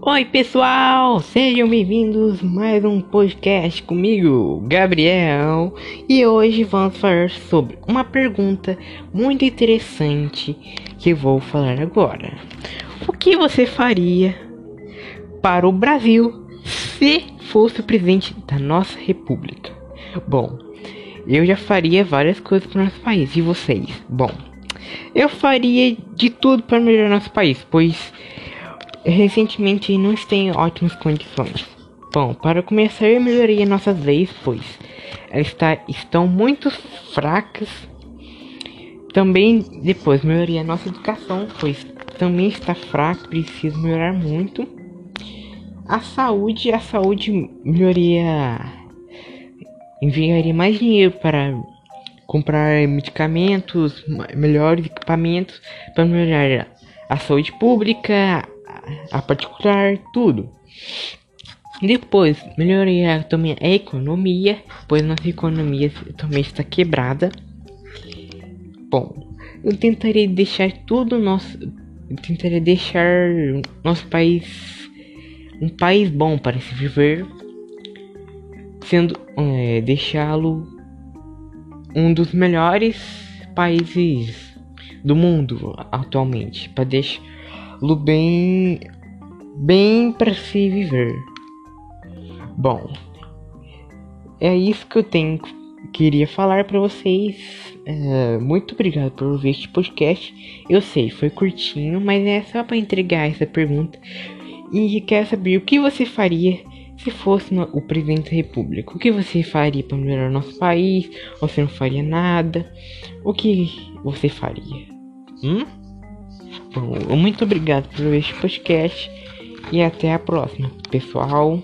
Oi, pessoal! Sejam bem-vindos mais um podcast comigo, Gabriel. E hoje vamos falar sobre uma pergunta muito interessante que vou falar agora. O que você faria para o Brasil se fosse o presidente da nossa república? Bom, eu já faria várias coisas para o nosso país. E vocês? Bom, eu faria de tudo para melhorar nosso país, pois recentemente não está em ótimas condições. Bom, para começar, eu melhoraria nossas leis, pois elas está, estão muito fracas. Também, depois, melhoraria nossa educação, pois também está fraca, precisa melhorar muito. A saúde, a saúde melhoraria, enviaria mais dinheiro para comprar medicamentos, melhores equipamentos para melhorar a saúde pública, a particular, tudo. Depois, melhoraria também a economia, pois nossa economia também está quebrada. Bom, eu tentaria deixar tudo nosso, eu tentaria deixar nosso país um país bom para se viver, sendo é, deixá-lo um dos melhores países do mundo atualmente, para deixá-lo bem bem para se viver. Bom, é isso que eu tenho queria falar para vocês. É, muito obrigado por ouvir este podcast. Eu sei, foi curtinho, mas é só para entregar essa pergunta. E quero saber o que você faria se fosse no, o presidente da república. O que você faria para melhorar nosso país? Ou você não faria nada? O que você faria? Hum? Bom, muito obrigado por ver este podcast e até a próxima, pessoal.